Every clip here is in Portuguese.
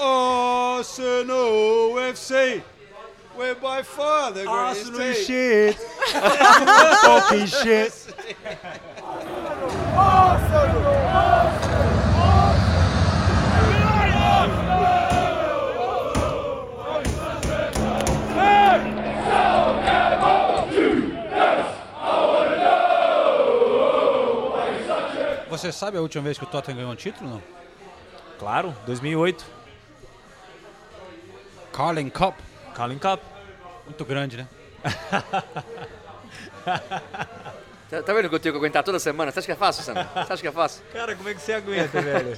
Arsenal FC. We're by far the greatest Arsenal team. shit. Fucking shit. Você sabe a última vez que o Tottenham ganhou um título, não? Claro, 2008. Carling Cup. Carling Cup. Muito grande, né? Tá, tá vendo que eu tenho que aguentar toda semana? Você acha que é fácil, Sandro? Você acha que é fácil? Cara, como é que você aguenta, velho?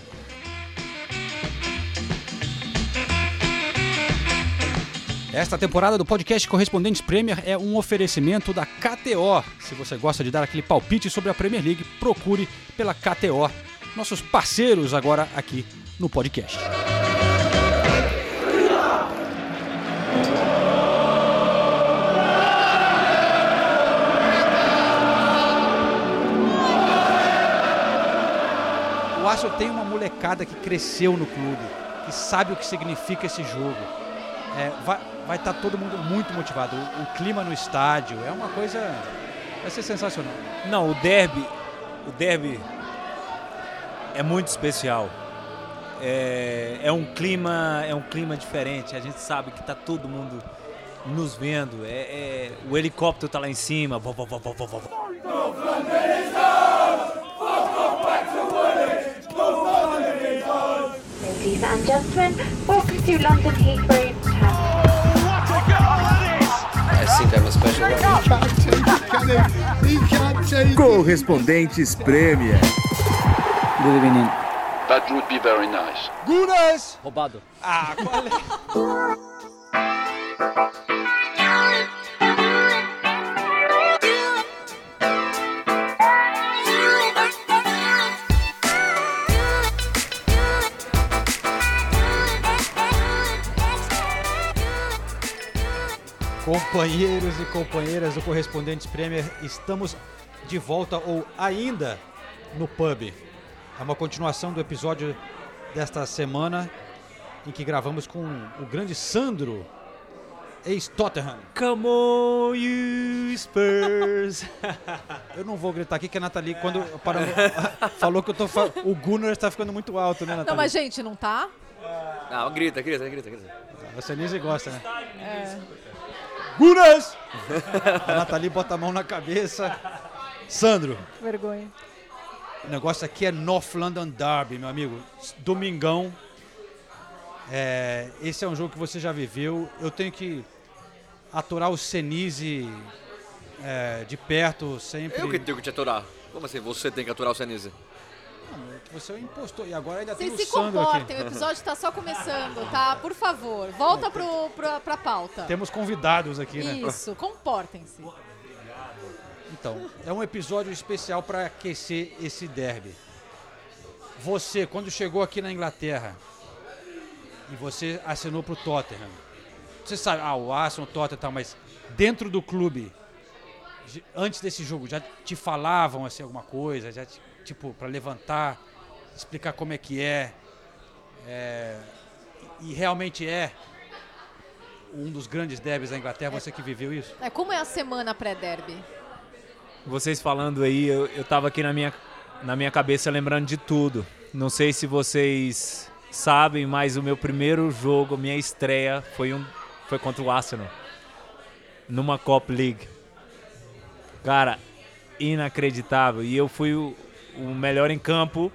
Esta temporada do podcast Correspondentes Premier é um oferecimento da KTO. Se você gosta de dar aquele palpite sobre a Premier League, procure pela KTO. Nossos parceiros agora aqui no podcast. Arsenal tem uma molecada que cresceu no clube, que sabe o que significa esse jogo. É, vai estar todo mundo muito motivado. O, o clima no estádio é uma coisa. Vai ser sensacional. Não, o derby, o derby é muito especial. É, é um clima, é um clima diferente. A gente sabe que tá todo mundo nos vendo. É, é- o helicóptero tá lá em cima. Vó, vó, vó, vó. Ladies and gentlemen, welcome to London Heathrow Terminal. I think I'm a special one. Correspondentes Premier. That would be very nice. Gunas! Roubado. Ah, qual é? Companheiros e companheiras do Correspondentes Premier, estamos de volta ou ainda no pub. É uma continuação do episódio desta semana em que gravamos com o grande Sandro, ex-Tottenham. Come on, you Spurs. Eu não vou gritar aqui que a Nathalie, quando paramos, falou que eu tô fa- o Gunnar está ficando muito alto, né, Nathalie? Não, mas gente, não tá? Não, grita, grita, grita, grita. A Senise gosta, né? É. Gunas! A Nathalie bota a mão na cabeça. Sandro, Que vergonha. o negócio aqui é North London Derby, meu amigo. Domingão. É, esse é um jogo que você já viveu. Eu tenho que aturar o Senise é, de perto sempre. Eu que tenho que te aturar. Como assim? Você tem que aturar o Senise? Você é um impostor. E agora ainda tem Vocês o se comportem, o episódio tá só começando, tá? Por favor, volta pro, pra, pra pauta. Temos convidados aqui, né? Isso, comportem-se. Então, é um episódio especial para aquecer esse derby. Você, quando chegou aqui na Inglaterra e você assinou pro Tottenham, você sabe, ah, o Arsenal, o Tottenham e tal, mas dentro do clube, antes desse jogo, já te falavam assim alguma coisa, já te- tipo para levantar, explicar como é que é, é, e realmente é um dos grandes derbys da Inglaterra, você que viveu isso? É, como é a semana pré-derby? Vocês falando aí, eu, eu tava aqui na minha, na minha cabeça lembrando de tudo. Não sei se vocês sabem, mas o meu primeiro jogo, minha estreia, foi, um, foi contra o Arsenal. Numa Cop League. Cara, inacreditável. E eu fui o, o melhor em campo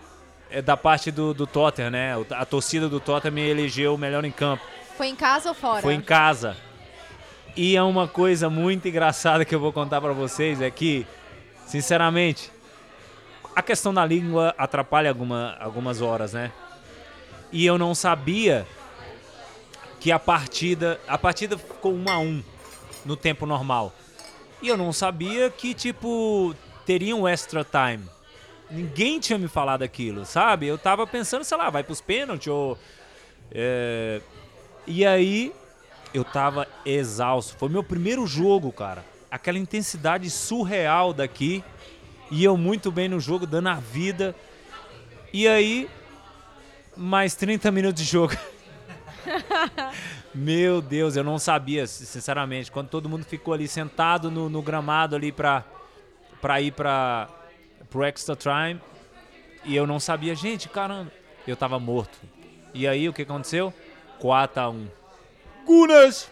é, da parte do, do Tottenham, né? A torcida do Tottenham me elegeu o melhor em campo. Foi em casa ou fora? Foi em casa. E é uma coisa muito engraçada que eu vou contar pra vocês é que, sinceramente, a questão da língua atrapalha alguma, algumas horas, né? E eu não sabia que a partida, a partida ficou 1 a 1 no tempo normal. E eu não sabia que tipo teria um extra time. Ninguém tinha me falado aquilo, sabe? Eu tava pensando, sei lá, vai pros pênaltis ou é, e aí, eu tava exausto. Foi meu primeiro jogo, cara. Aquela intensidade surreal daqui. E eu muito bem no jogo, dando a vida. E aí, mais 30 minutos de jogo. Meu Deus, eu não sabia, sinceramente. Quando todo mundo ficou ali sentado no, no gramado ali pra, pra ir pra, pro extra time. E eu não sabia, gente, caramba. Eu tava morto. E aí, o que aconteceu? 4x1. Gunas!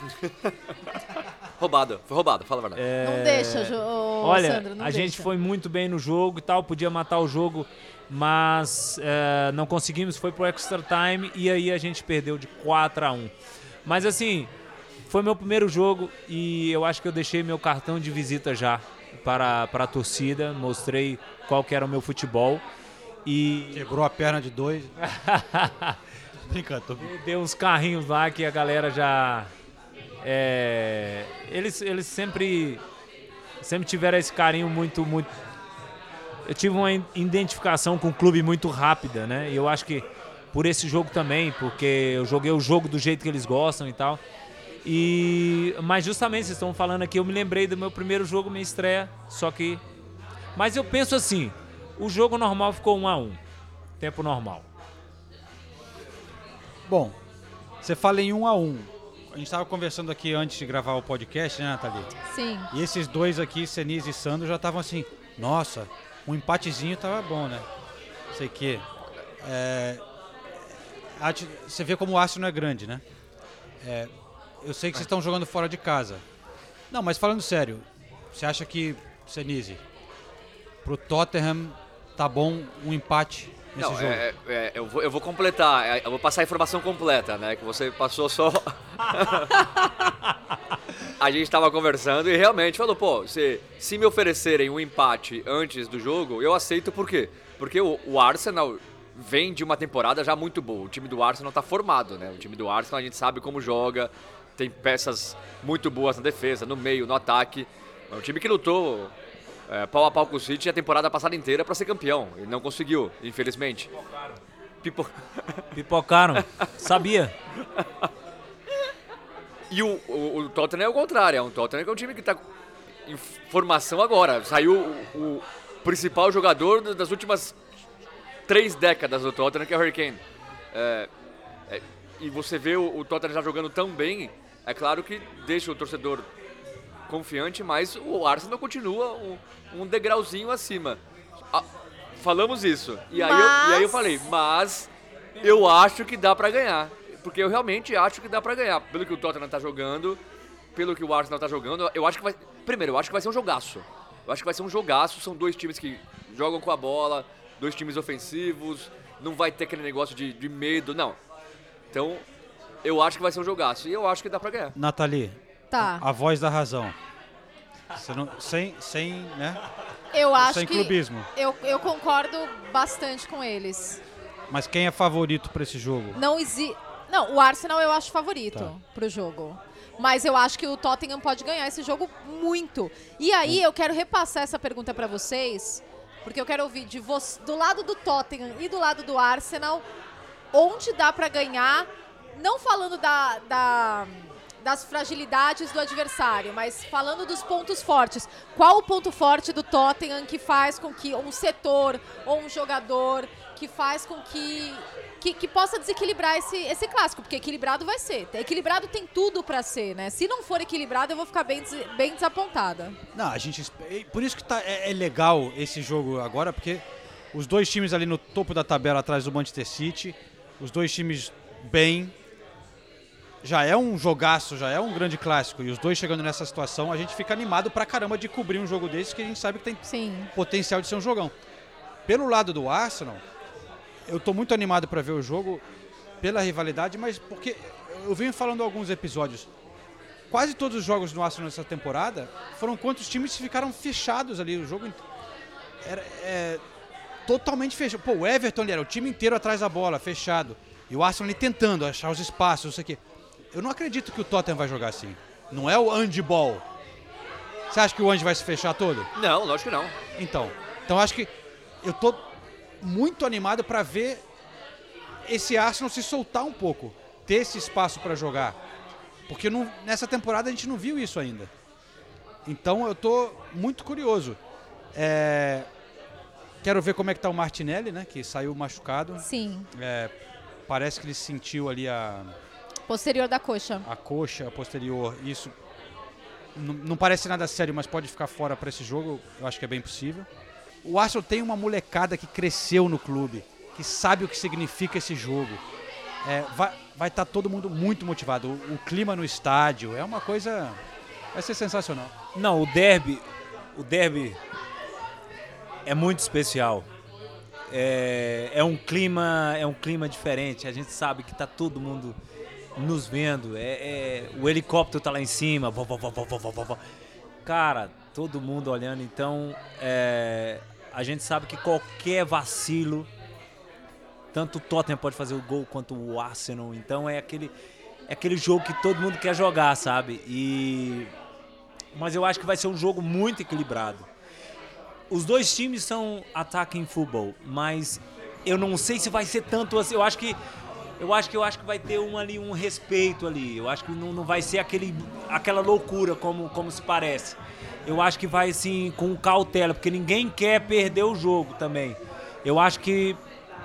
Roubado, foi roubado, fala a verdade. Não deixa, Jo- ô, Olha, Sandro, não a gente deixa. foi muito bem no jogo e tal, podia matar o jogo, mas é, não conseguimos, foi pro extra time e aí a gente perdeu de 4 a 1 Mas assim, foi meu primeiro jogo e eu acho que eu deixei meu cartão de visita já para, para a torcida, mostrei qual que era o meu futebol e Quebrou a perna de dois. Brincando, tô... dei uns carrinhos lá que a galera já. é, eles, eles sempre. Sempre tiveram esse carinho muito, muito. Eu tive uma identificação com o clube muito rápida, né? E eu acho que por esse jogo também, porque eu joguei o jogo do jeito que eles gostam e tal. E mas justamente vocês estão falando aqui, eu me lembrei do meu primeiro jogo, minha estreia, só que mas eu penso assim, o jogo normal ficou 1 a 1. Tempo normal. Bom, você fala em um a um. A gente estava conversando aqui antes de gravar o podcast, né, Nathalie? Sim. E esses dois aqui, Senise e Sandro, já estavam assim, nossa, um empatezinho tava bom, né? Sei que. É, a ati- você vê como o Arsenal é grande, né? É, eu sei que vocês estão jogando fora de casa. Não, mas falando sério, você acha que, Senise, pro Tottenham tá bom um empate nesse Não, jogo? é, é, eu, vou, eu vou completar, é, eu vou passar a informação completa, né? Que você passou só. a gente tava conversando e realmente falou, pô, se, se me oferecerem um empate antes do jogo, eu aceito por quê? Porque o, o Arsenal vem de uma temporada já muito boa. O time do Arsenal tá formado, né? O time do Arsenal a gente sabe como joga, tem peças muito boas na defesa, no meio, no ataque. É um time que lutou é, pau a pau com o City a temporada passada inteira para ser campeão. E não conseguiu, infelizmente. Pipo... Pipocaram. Sabia. E o, o, o Tottenham é o contrário. É um Tottenham que é um time que está em formação agora. Saiu o, o principal jogador do- das últimas três décadas do Tottenham, que é o Harry Kane. É, é, e você vê o, o Tottenham já jogando tão bem, é claro que deixa o torcedor confiante, mas o Arsenal continua um, um degrauzinho acima. Ah, falamos isso. E aí, eu, e aí eu falei, mas eu acho que dá pra ganhar. Porque eu realmente acho que dá pra ganhar. Pelo que o Tottenham tá jogando, pelo que o Arsenal tá jogando, eu acho que vai. Primeiro, eu acho que vai ser um jogaço. Eu acho que vai ser um jogaço. São dois times que jogam com a bola, dois times ofensivos. Não vai ter aquele negócio de, de medo, não. Então, eu acho que vai ser um jogaço. E eu acho que dá pra ganhar. Nathalie, Tá. a voz da razão. Você não- sem, sem, né? Eu acho Sem que. clubismo. Eu, eu concordo bastante com eles. Mas quem é favorito para esse jogo? Não existe. Não, o Arsenal eu acho favorito Tá. pro jogo. Mas eu acho que o Tottenham pode ganhar esse jogo muito. E aí eu quero repassar essa pergunta pra vocês, porque eu quero ouvir de do lado do Tottenham e do lado do Arsenal, onde dá pra ganhar, não falando da, da- das fragilidades do adversário, mas falando dos pontos fortes. Qual o ponto forte do Tottenham que faz com que um setor ou um jogador que faz com que que, que possa desequilibrar esse, esse clássico, porque equilibrado vai ser. Equilibrado tem tudo pra ser, né? Se não for equilibrado, eu vou ficar bem, bem desapontada. Não, a gente. Por isso que tá, é, é legal esse jogo agora, porque os dois times ali no topo da tabela atrás do Manchester City, os dois times bem. Já é um jogaço, já é um grande clássico. E os dois chegando nessa situação, a gente fica animado pra caramba de cobrir um jogo desse que a gente sabe que tem Sim. potencial de ser um jogão. Pelo lado do Arsenal, eu tô muito animado para ver o jogo pela rivalidade, mas porque eu venho falando alguns episódios. Quase todos os jogos do Arsenal nessa temporada foram contra os times que ficaram fechados ali. O jogo era é, totalmente fechado. Pô, o Everton ali era o time inteiro atrás da bola, fechado. E o Arsenal ali tentando achar os espaços, não sei o quê. Eu não acredito que o Tottenham vai jogar assim. Não é o handball. Você acha que o Ange vai se fechar todo? Não, lógico que não. Então, então acho que eu tô muito animado para ver esse Arsenal se soltar um pouco, ter esse espaço para jogar, porque não- nessa temporada a gente não viu isso ainda. Então eu tô muito curioso. É, quero ver como é que tá o Martinelli, né, que saiu machucado. Sim. É, parece que ele sentiu ali a Posterior da coxa. a coxa posterior. Isso não parece nada sério, mas pode ficar fora para esse jogo. Eu acho que é bem possível. O Arsenal tem uma molecada que cresceu no clube, que sabe o que significa esse jogo. É, vai vai estar todo mundo muito motivado. O, o clima no estádio é uma coisa. Vai ser sensacional. Não, o derby, o derby é muito especial. É, é um clima, é um clima diferente. A gente sabe que tá todo mundo nos vendo. É, é- o helicóptero tá lá em cima. vó, vó, vó. Cara, todo mundo olhando. Então, é, a gente sabe que qualquer vacilo, tanto o Tottenham pode fazer o gol quanto o Arsenal. Então é aquele, é aquele jogo que todo mundo quer jogar, sabe? E mas eu acho que vai ser um jogo muito equilibrado. Os dois times são attacking football, mas eu não sei se vai ser tanto assim. Eu acho que eu acho que eu acho que vai ter um ali um respeito ali. Eu acho que não, não vai ser aquele aquela loucura como como se parece. Eu acho que vai assim com cautela, porque ninguém quer perder o jogo também. Eu acho que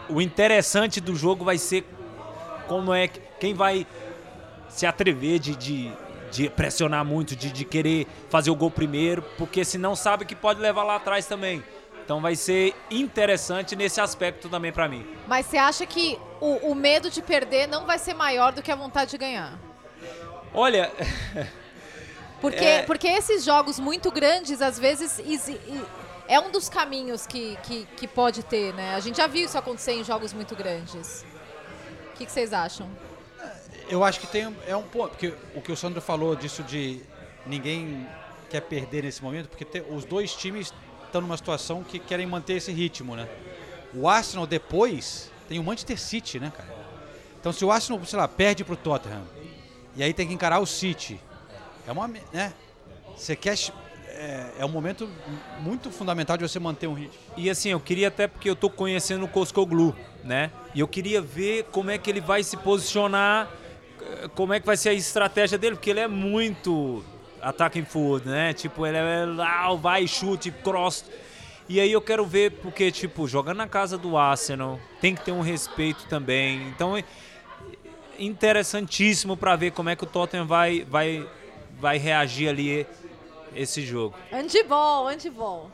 o interessante do jogo vai ser como é que quem vai se atrever de, de, de pressionar muito, de, de querer fazer o gol primeiro, porque senão sabe que pode levar lá atrás também. Então vai ser interessante nesse aspecto também pra mim. Mas você acha que o, o medo de perder não vai ser maior do que a vontade de ganhar? Olha, Porque, É. porque esses jogos muito grandes, às vezes, é um dos caminhos que, que, que pode ter, né? A gente já viu isso acontecer em jogos muito grandes. O que, que vocês acham? Eu acho que tem é um ponto, porque o que o Sandro falou disso de ninguém quer perder nesse momento, porque te- os dois times estão numa situação que querem manter esse ritmo, né? O Arsenal depois tem o Manchester City, né, cara? Então se o Arsenal, sei lá, perde pro Tottenham e aí tem que encarar o City, é uma, né? Você quer é, é um momento muito fundamental de você manter um ritmo. E assim, eu queria até porque eu tô conhecendo o Coscoglu, né? E eu queria ver como é que ele vai se posicionar, eh, como é que vai ser a estratégia dele, porque ele é muito attacking forward, né? Tipo, ele é lá, vai, chute, cross. E aí eu quero ver, porque, tipo, jogando na casa do Arsenal, tem que ter um respeito também. Então, é interessantíssimo para ver como é que o Tottenham vai, vai, vai reagir ali esse jogo. Handball, handball.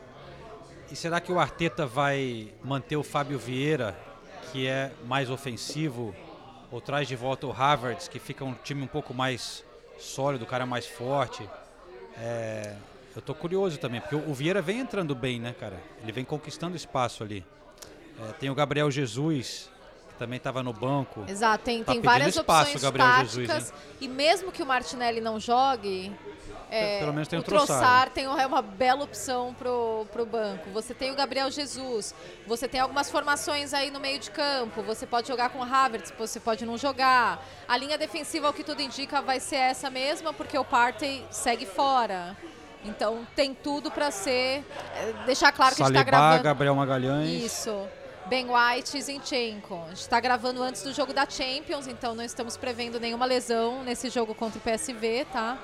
E será que o Arteta vai manter o Fábio Vieira, que é mais ofensivo, ou traz de volta o Havertz, que fica um time um pouco mais sólido, o cara mais forte? É, eu tô curioso também, porque o Vieira vem entrando bem, né, cara? Ele vem conquistando espaço ali. É, tem o Gabriel Jesus, também estava no banco. Exato, tem, Tá tem várias espaço, opções Gabriel táticas. Jesus, e mesmo que o Martinelli não jogue, é, Pelo menos tem o o Trossard. Tem é uma bela opção pro, pro banco. Você tem o Gabriel Jesus, você tem algumas formações aí no meio de campo, você pode jogar com o Havertz, você pode não jogar. A linha defensiva, ao que tudo indica, vai ser essa mesma, porque o Partey segue fora. Então tem tudo para ser. é, Deixar claro que a gente tá gravando. Gabriel Magalhães. Isso. Ben White e Zinchenko. A gente está gravando antes do jogo da Champions, então não estamos prevendo nenhuma lesão nesse jogo contra o PSV, tá?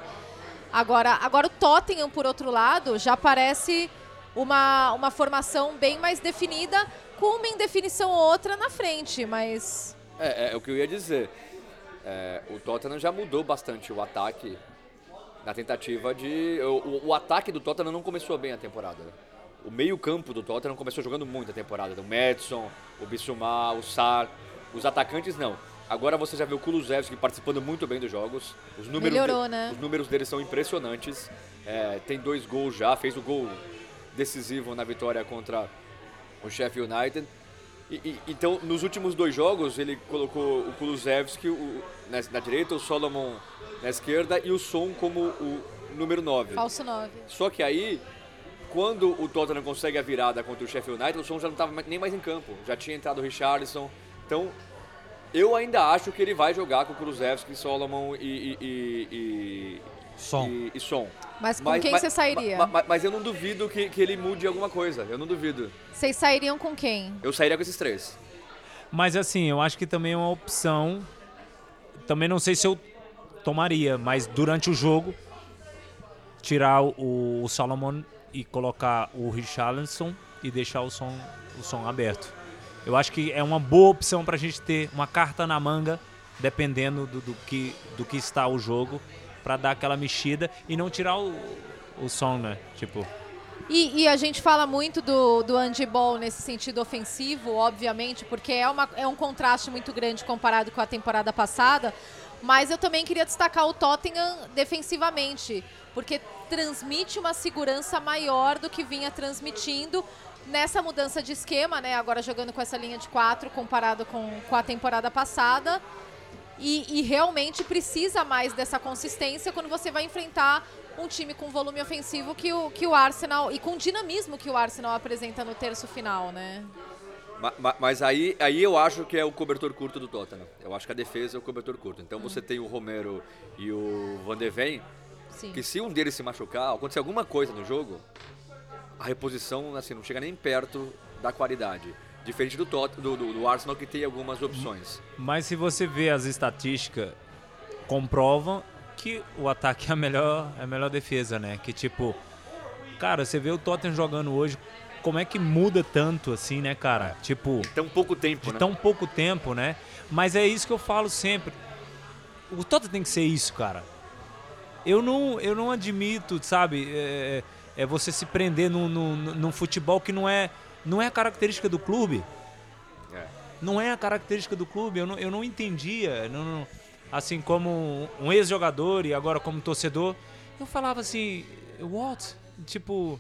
Agora, agora o Tottenham, por outro lado, já parece uma, uma formação bem mais definida, com uma indefinição ou outra na frente, mas É, é o que eu ia dizer. É, o Tottenham já mudou bastante o ataque na tentativa de. O, o- o ataque do Tottenham não começou bem a temporada. né? O meio-campo do Tottenham começou jogando muito a temporada. O Madison, o Bissouma, o Sar. Os atacantes não. Agora você já vê o Kulusevski participando muito bem dos jogos. Os números, Melhorou, né? os números dele são impressionantes. É, tem dois gols já, fez o gol decisivo na vitória contra o Sheffield United. E- e- então, nos últimos dois jogos, ele colocou o Kulusevski o- na, na direita, o Solomon na esquerda e o Son como o número 9. falso 9. Só que aí, quando o Tottenham consegue a virada contra o Sheffield United, o Son já não estava nem mais em campo. Já tinha entrado o Richarlison. Então, eu ainda acho que ele vai jogar com o Kulusevski, Solomon e, e, e, e, Som. e- e Son. Mas com quem você sairia? ma- ma- mas eu não duvido que, que ele mude alguma coisa. Eu não duvido. Vocês sairiam com quem? Eu sairia com esses três. Mas assim, eu acho que também é uma opção. Também não sei se eu tomaria, mas durante o jogo, tirar o, o Salomon e colocar o Richarlison e deixar o som, o som aberto. Eu acho que é uma boa opção pra gente ter uma carta na manga dependendo do, do que, do que está o jogo, para dar aquela mexida e não tirar o, o som, né? Tipo, E, e a gente fala muito do, do handball nesse sentido ofensivo, obviamente, porque é, uma, é um contraste muito grande comparado com a temporada passada. Mas eu também queria destacar o Tottenham defensivamente, porque transmite uma segurança maior do que vinha transmitindo nessa mudança de esquema, né? Agora jogando com essa linha de quatro comparado com, com a temporada passada. E, e realmente precisa mais dessa consistência quando você vai enfrentar um time com volume ofensivo que o, que o Arsenal e com dinamismo que o Arsenal apresenta no terço final, né? Ma- ma- Mas aí, aí eu acho que é o cobertor curto do Tottenham. Eu acho que a defesa é o cobertor curto. Então você tem o Romero e o Van de Ven, Sim. que se um deles se machucar, acontecer alguma coisa no jogo, a reposição assim, não chega nem perto da qualidade. Diferente do, Tot do, do, do Arsenal, que tem algumas opções. Mas se você vê as estatísticas, comprovam que o ataque é a melhor, é a melhor defesa, né? Que tipo, cara, você vê o Tottenham jogando hoje, como é que muda tanto assim, né, cara? Tipo, Tão pouco tempo, de né? tão pouco tempo, né? Mas é isso que eu falo sempre. O Tottenham tem que ser isso, cara. Eu não, eu não admito, sabe? É, é você se prender num, num, num futebol que não é, não é a característica do clube. É. Não é a característica do clube. Eu não, eu não entendia. não- não- assim, como um ex-jogador e agora como torcedor, eu falava assim, what? Tipo,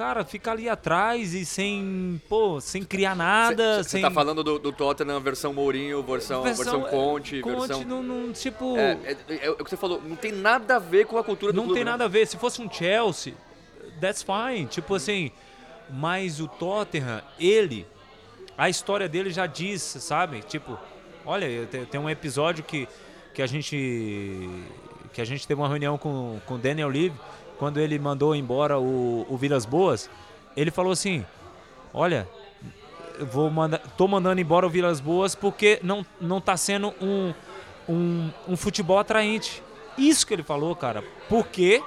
cara, fica ali atrás e sem, pô, sem criar nada, Você sem tá falando do, do Tottenham versão Mourinho, versão, versão, Conte, Conte versão... não, não, tipo, É, é, é, é o que você falou, não tem nada a ver com a cultura do não clube. tem né? nada a ver. Se fosse um Chelsea, that's fine. Tipo assim, mas o Tottenham, ele, a história dele já diz, sabe? Tipo, olha, tem um episódio que, que a gente que a gente teve uma reunião com com o Daniel Levy, quando ele mandou embora o, o Vilas Boas, ele falou assim: "Olha, vou mandar, tô mandando embora o Vilas Boas porque não não tá sendo um um, um futebol atraente. Isso que ele falou, cara. Porque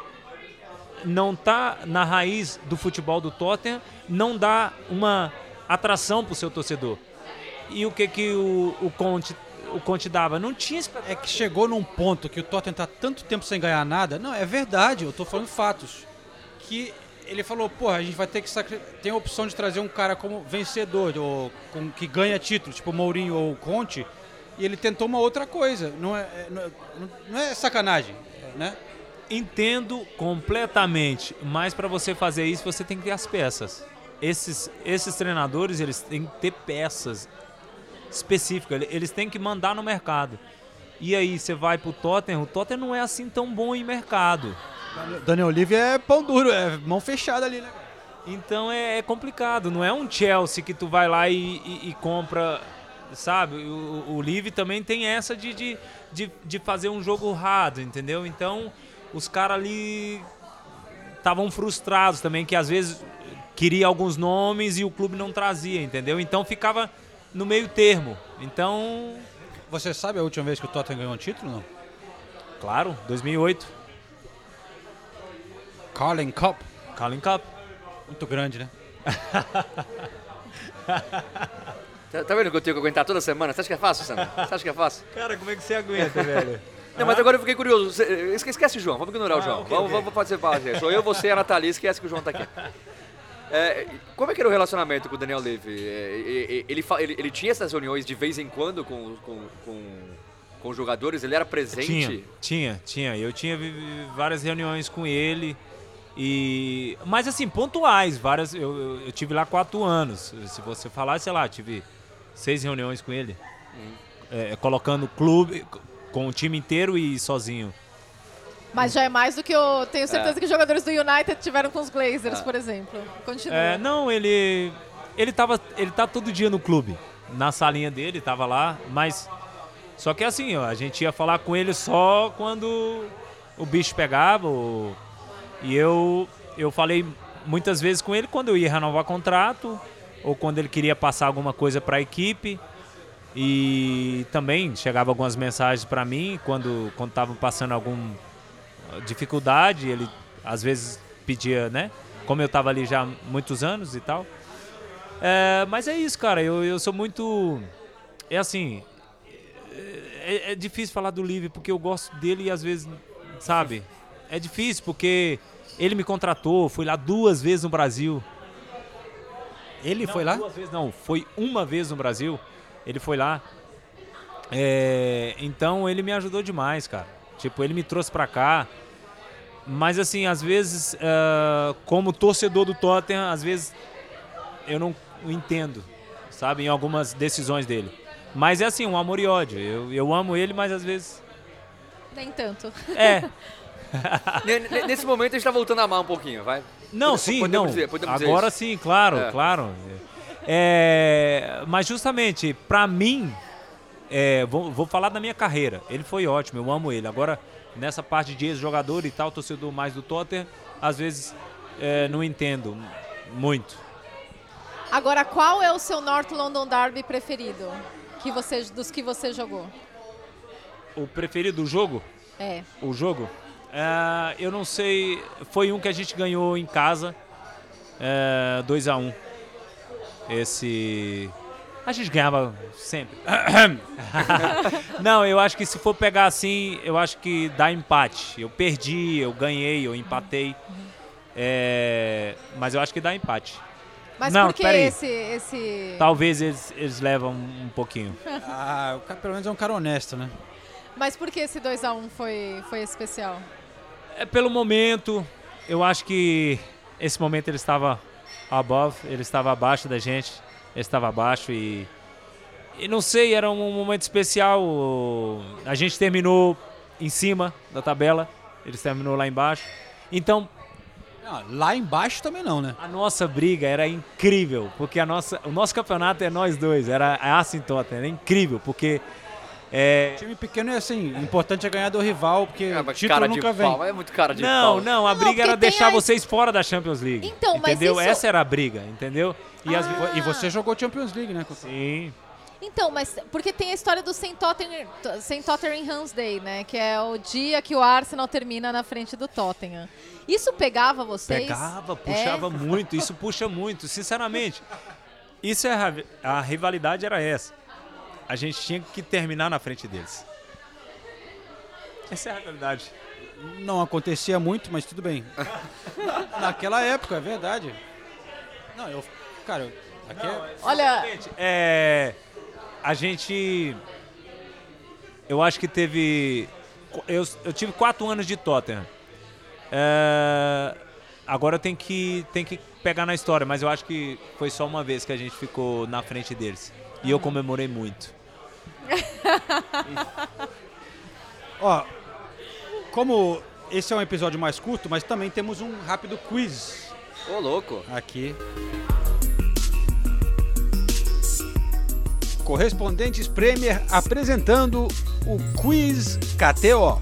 não tá na raiz do futebol do Tottenham, não dá uma atração pro seu torcedor. E o que que o, o Conte o Conte dava? Não tinha. É que chegou num ponto que o Tottenham tá tanto tempo sem ganhar nada. Não, é verdade, eu tô falando fatos. Que ele falou, porra, a gente vai ter que sacri... tem a opção de trazer um cara como vencedor, ou com, que ganha título, tipo o Mourinho ou o Conte, e ele tentou uma outra coisa. Não é, é- não é, não é sacanagem, né? Entendo completamente, mas para você fazer isso você tem que ter as peças. Esses, esses treinadores eles têm que ter peças específicas, ele- eles têm que mandar no mercado. E aí você vai pro Tottenham, o Tottenham não é assim tão bom em mercado. Daniel Levy é pão duro, é mão fechada ali, né? Então é, é complicado, não é um Chelsea que tu vai lá e, e- e compra, sabe? O, o Live também tem essa de, de, de, de fazer um jogo raro, entendeu? Então os caras ali estavam frustrados também, que às vezes queria alguns nomes e o clube não trazia, entendeu? Então ficava no meio termo. Então, Você sabe a última vez que o Tottenham ganhou um título, não? claro, 2008, Carling Cup. Carling Cup. Muito grande, né? Tá, tá vendo que eu tenho que aguentar toda semana? Você acha que é fácil, Sandro? Você acha que é fácil? Cara, como é que você aguenta, velho? Não, mas agora eu fiquei curioso. Esquece o João, vamos ignorar o Ah, João. ok, vamos, ok. vamos participar, gente. Sou eu, você e a Nathalie, esquece que o João tá aqui. É, como é que era o relacionamento com o Daniel Levy? É, ele, ele, ele tinha essas reuniões de vez em quando com, com, com, com os jogadores? Ele era presente? Tinha, tinha, tinha. Eu tinha várias reuniões com ele. E. Mas assim, pontuais, várias. Eu, eu, eu tive lá quatro anos. Se você falar, sei lá, tive seis reuniões com ele. É, colocando o clube com o time inteiro e sozinho. Mas já é mais do que eu tenho certeza que os jogadores do United tiveram com os Glazers, por exemplo. Continua. É, não, ele. Ele tava. Ele tá todo dia no clube. Na salinha dele, tava lá, mas. Só que assim, ó, a gente ia falar com ele só quando o bicho pegava. ou- e eu, eu falei muitas vezes com ele quando eu ia renovar contrato, ou quando ele queria passar alguma coisa para a equipe. E também chegava algumas mensagens para mim quando quando estavam passando alguma dificuldade, ele às vezes pedia, né? Como eu tava ali já há muitos anos e tal. É, mas é isso, cara. Eu, eu sou muito. É assim. é, é difícil falar do Live porque eu gosto dele e às vezes, sabe? É difícil porque ele me contratou, fui lá duas vezes no Brasil. Ele Não, foi lá? Duas vezes não, foi uma vez no Brasil. Ele foi lá. É, então ele me ajudou demais, cara. Tipo, ele me trouxe pra cá. Mas assim, às vezes, ah, como torcedor do Tottenham, às vezes eu não entendo, sabe, em algumas decisões dele. Mas é assim, um amor e ódio. Eu, eu amo ele, mas às vezes. Nem tanto. É. Ne- ne- Nesse momento a gente tá voltando a amar um pouquinho, vai. Não, Pode- sim, podemos não. dizer, podemos dizer Agora sim, claro, É. claro. É, mas justamente, pra mim, é, vou, vou falar da minha carreira. Ele foi ótimo, eu amo ele. Agora, nessa parte de ex-jogador e tal, torcedor mais do Tottenham, às vezes é, não entendo muito. Agora, qual é o seu North London Derby preferido? Que você, dos que você jogou? O preferido do jogo? É. O jogo? É, eu não sei. Foi um que a gente ganhou em casa. 2x1. Esse. A gente ganhava sempre. não, eu acho que se for pegar assim, eu acho que dá empate. Eu perdi, eu ganhei, eu empatei. É, mas eu acho que dá empate. Mas Não, por que peraí. esse, esse... Talvez eles, eles levam um pouquinho. Ah, o cara pelo menos é um cara honesto, né? Mas por que esse 2x1 foi, foi especial? É pelo momento. Eu acho que esse momento ele estava above, ele estava abaixo da gente. Estava abaixo e. E não sei, era um momento especial. A gente terminou em cima da tabela, eles terminou lá embaixo. Então, Não, lá embaixo também não, né? a nossa briga era incrível, porque a nossa, o nosso campeonato é nós dois, era a Tottenham, era incrível, porque é, Time pequeno é assim, o importante é ganhar do rival, porque É, o mas título cara de nunca vem. pau, é muito cara de Não, pau. não, a Não, briga era porque tem deixar a- vocês fora da Champions League. Então, mas entendeu? isso- Essa era a briga, entendeu? E as Ah. E você jogou Champions League, né? Sim. Então, mas porque tem a história do St. Tottenham, St. Tottenham Day, né? Que é o dia que o Arsenal termina na frente do Tottenham. Isso pegava vocês? Pegava, puxava É? muito, isso puxa muito, sinceramente. Isso é a, a rivalidade era essa. A gente tinha que terminar na frente deles. Essa é a rivalidade. Não acontecia muito, mas tudo bem. Naquela época, é verdade. Não, eu. Cara, aqui é. Olha, Gente, é, a gente. Eu acho que teve. Eu, eu tive quatro anos de Tottenham. É, agora tem que, tem que pegar na história, mas eu acho que foi só uma vez que a gente ficou na frente deles. E eu comemorei muito. Ó, como esse é um episódio mais curto, mas também temos um rápido quiz Ô, louco. aqui. Correspondentes Premier apresentando o quiz KTO.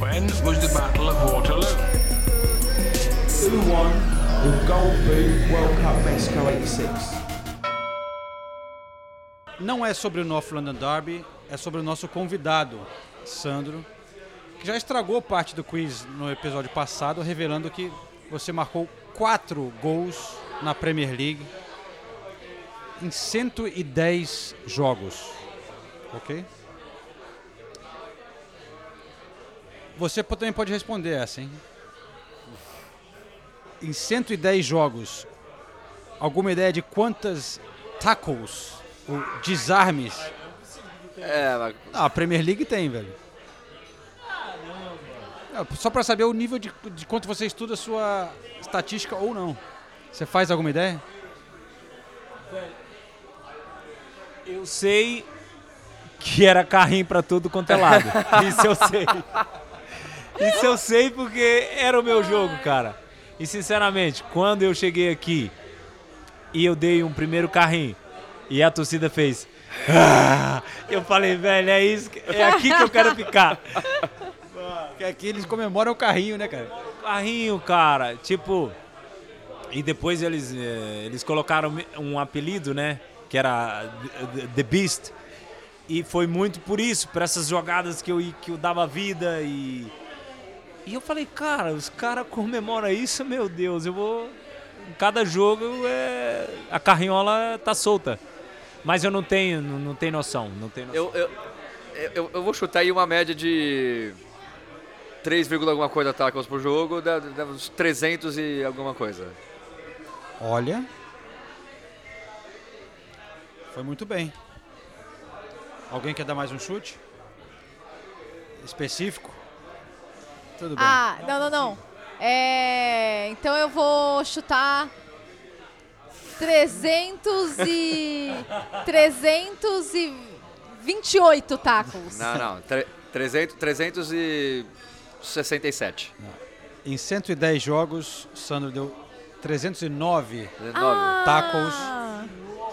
When was the Battle of Waterloo? Who won the Gold Boot World Cup Mexico 86? Não é sobre o North London Derby, é sobre o nosso convidado, Sandro, que já estragou parte do quiz no episódio passado, revelando que você marcou quatro gols na Premier League em 110 jogos. Ok? Você também pode responder essa, hein? Em 110 jogos, alguma ideia de quantas tackles, ou desarmes, É, mas ah, a Premier League tem, velho. Não, Só pra saber o nível de, de quanto você estuda a sua estatística ou não. Você faz alguma ideia? Eu sei que era carrinho pra tudo quanto é lado. Isso eu sei. Isso eu sei porque era o meu jogo, cara. E sinceramente, quando eu cheguei aqui e eu dei um primeiro carrinho e a torcida fez. "Ah", eu falei, velho, é isso, é aqui que eu quero ficar. Porque aqui eles comemoram o carrinho, né, cara? Carrinho, cara, tipo. E depois eles, eh, eles colocaram um apelido, né? Que era The- Beast. E foi muito por isso, por essas jogadas que eu, que eu dava vida e. E eu falei, cara, os caras comemoram isso, meu Deus, eu vou. Cada jogo é, a carrinhola tá solta. Mas eu não tenho, não, não tenho noção, não tenho noção. Eu, eu, eu, eu vou chutar aí uma média de 3, vírgula alguma coisa tackles por jogo, dá, dá uns 300 e alguma coisa. Olha. Foi muito bem. Alguém quer dar mais um chute? Específico? Tudo bem. Ah, não, não, não. É, então eu vou chutar 300 e 328 tacos. Não, não. tre- 300, 367. Em 110 jogos, Sandro deu 309 Ah, tackles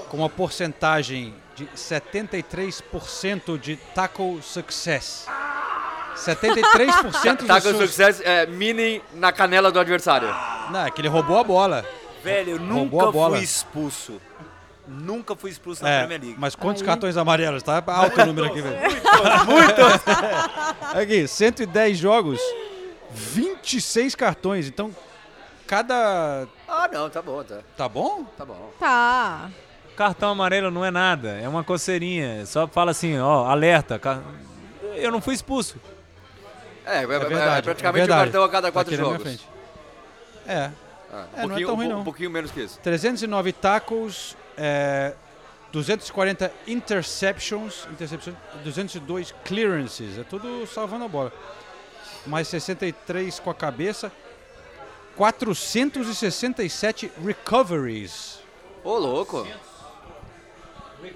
com uma porcentagem de 73% de tackle success. 73% dos Tackle seus... success é mini na canela do adversário. Não, é que ele roubou a bola. Velho, eu nunca fui expulso. Nunca fui expulso na É, Premier League. mas quantos cartões amarelos? Tá alto o número aqui, velho. Aqui, 110 jogos, 26 cartões. Então, cada... Ah, não, tá bom, tá. Tá bom? Tá bom. Tá. Cartão amarelo não é nada, é uma coceirinha. Só fala assim, ó, alerta. Eu não fui expulso. É, é, É é verdade. praticamente é um verdade. cartão a cada Tá quatro minha jogos. frente. É, Ah, É, não é tão ruim, um, não. um pouquinho menos que isso. 309 tackles, é, 240 interceptions, intercepções, 202 clearances, é tudo salvando a bola. Mais 63 com a cabeça, 467 recoveries. Ô, louco.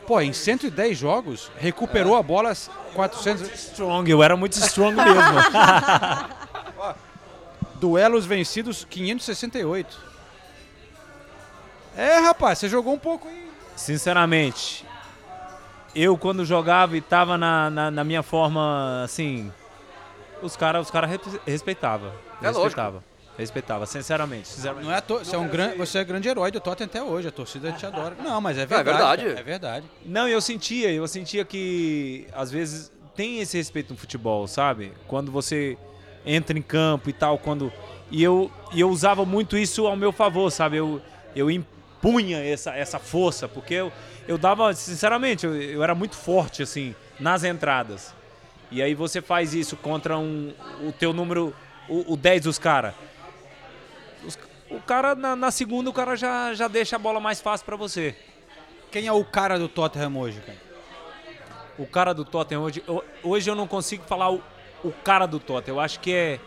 Pô, em 110 jogos, recuperou a bola 400. Strong, eu era muito strong mesmo. Duelos vencidos 568. É, rapaz, você jogou um pouco aí. Sinceramente, eu quando jogava e tava na, na, na minha forma, assim, os caras os cara res- respeitavam. É lógico. respeitava. Respeitava, sinceramente. sinceramente. Não é à toa, você é um grande, você é grande herói do Tottenham até hoje, a torcida te adora. Não, mas é verdade. verdade. cara, É verdade. Não, eu sentia, eu sentia que às vezes tem esse respeito no futebol, sabe? Quando você entra em campo e tal, quando e eu e eu usava muito isso ao meu favor, sabe? Eu eu impunha essa essa força, porque eu eu dava, sinceramente, eu, eu era muito forte assim nas entradas. E aí você faz isso contra um o teu número o, o 10 dos caras. O cara na, na segunda o cara já já deixa a bola mais fácil pra você. Quem é o cara do Tottenham hoje, cara? o cara do Tottenham hoje. eu- hoje eu não consigo falar o, o cara do Tottenham. Eu acho que é.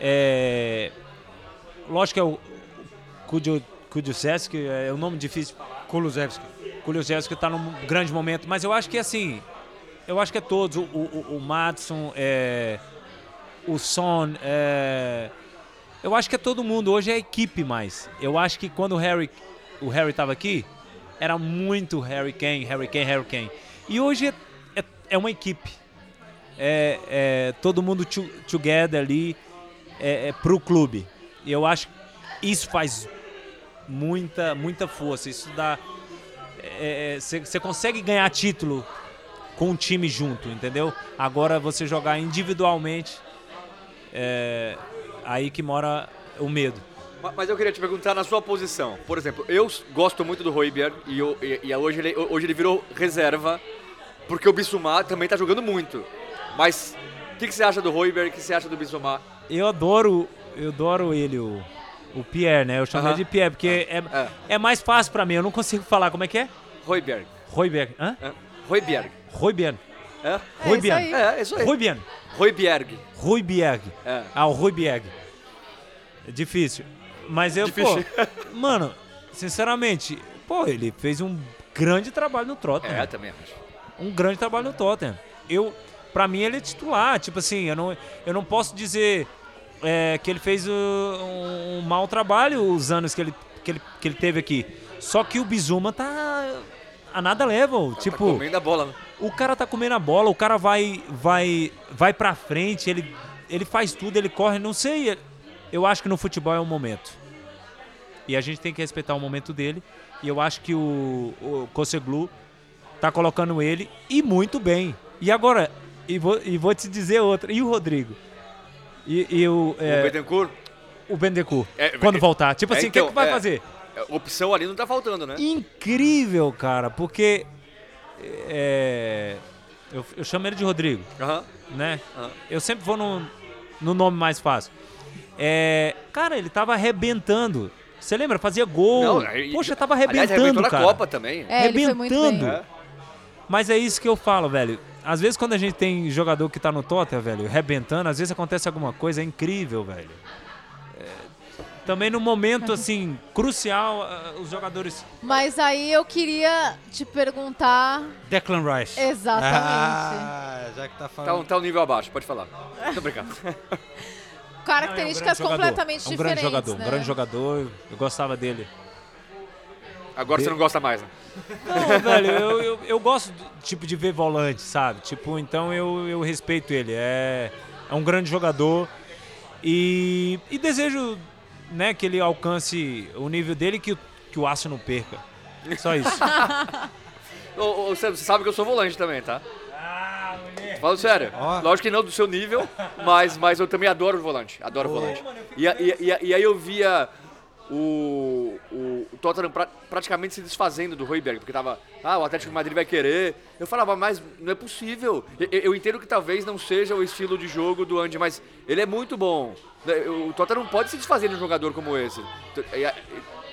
é lógico que é o Kudio- Kudiuszewski, é um nome difícil de falar. Kulusevski. Kuliozewski está num grande momento, mas eu acho que assim. Eu acho que é todos. O, o, o- Madison, é, o Son. é, eu acho que é todo mundo. Hoje é equipe mais. Eu acho que quando o Harry o Harry estava aqui, era muito Harry Kane, Harry Kane, Harry Kane. E hoje é, é, é uma equipe. É, é todo mundo to- together ali é, é pro clube. E eu acho que isso faz muita, muita força. Isso dá. Você consegue ganhar título com o time junto, entendeu? Agora você jogar individualmente, é aí que mora o medo. Ma- Mas eu queria te perguntar na sua posição. Por exemplo, eu gosto muito do Royberg e, e- e hoje, ele, hoje ele virou reserva porque o Bissumar também tá jogando muito. Mas o que, que você acha do Royberg? O que você acha do Bissumar? Eu adoro, eu adoro ele, o, o Pierre, né? Eu chamo Aham. ele de Pierre, porque é, É. é mais fácil pra mim. Eu não consigo falar. Como é que é? Royberg. Royberg. Hã? É. Royberg. Royberg. É? É aí. É, isso aí. Royberg. Royberg. É. Ah, o Royberg. É difícil. Mas eu, Difícil. pô, mano, sinceramente, pô, ele fez um grande trabalho no Tottenham. É, também acho. um grande trabalho no Tottenham. Eu, para mim ele é titular, tipo assim, eu não, eu não posso dizer é, que ele fez um, um mau trabalho os anos que ele, que ele, que ele teve aqui. Só que o Bizuma tá a nada level, Tá tipo, comendo a bola, né? o cara tá comendo a bola, o cara vai vai vai para frente, ele ele faz tudo, ele corre, não sei, eu acho que no futebol é um momento. E a gente tem que respeitar o momento dele. E eu acho que o, o Koseglu tá colocando ele e muito bem. E agora, e vou, e vou te dizer outra. E o Rodrigo? E, e o, é, O Betancourt, o Bendecu? É, quando é, voltar? Tipo é, assim, o então, que, que vai é. fazer? é, opção ali não tá faltando, né? Incrível, cara, porque é, eu, eu chamo ele de Rodrigo, né? Eu sempre vou no, no nome mais fácil. É, cara, ele tava arrebentando. Você lembra? Fazia gol. Não, Poxa, tava Aliás, arrebentando, arrebentou na cara. Copa também. É, ele foi muito Arrebentando. bem. É. Mas é isso que eu falo, velho. Às vezes quando a gente tem jogador que tá no Tottenham, velho, rebentando, às vezes acontece alguma coisa, é incrível, velho. É, também no momento, assim, crucial, ah, os jogadores... Mas aí eu queria te perguntar. Declan Rice. Exatamente. Ah, já que tá Tá, falando. um, tá um nível abaixo, pode falar. Brincando. Características Não, é um grande completamente jogador. É um grande diferentes. jogador, né? um grande jogador, eu gostava dele. Agora você não gosta mais, né? Não, velho, eu, eu, eu gosto do tipo de ver volante, sabe? Tipo, então eu, eu respeito ele. É, é um grande jogador e, e desejo né, que ele alcance o nível dele que, o- que o Aço não perca. Só isso. Ô, ô, Você sabe que eu sou volante também, tá? Falo sério. Ó. Lógico que não do seu nível, mas, mas eu também adoro o volante. Adoro o volante. E, e, e, e aí eu via o, o, o Tottenham pra- praticamente se desfazendo do Royberg, porque tava, ah, o Atlético de Madrid vai querer. Eu falava, mas não é possível. Eu, eu entendo que talvez não seja o estilo de jogo do Andy, mas ele é muito bom. O Tottenham não pode se desfazer de um jogador como esse.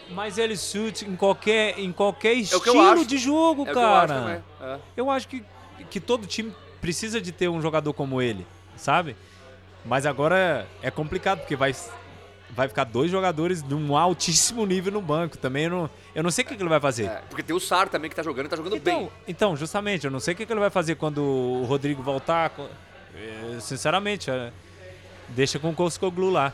Mas ele suit em qualquer, em qualquer É estilo acho. de jogo, É que eu acho cara. é. Eu acho que, que todo time precisa de ter um jogador como ele, sabe? Mas agora é complicado, porque vai, vai ficar dois jogadores de um altíssimo nível no banco. Também eu não, eu não sei o que, que ele vai fazer. É, porque tem o Sar também que tá jogando e tá jogando Então, bem. então, justamente, eu não sei o que, que ele vai fazer quando o Rodrigo voltar. eh, Sinceramente, eh, deixa com o Koskoglu lá.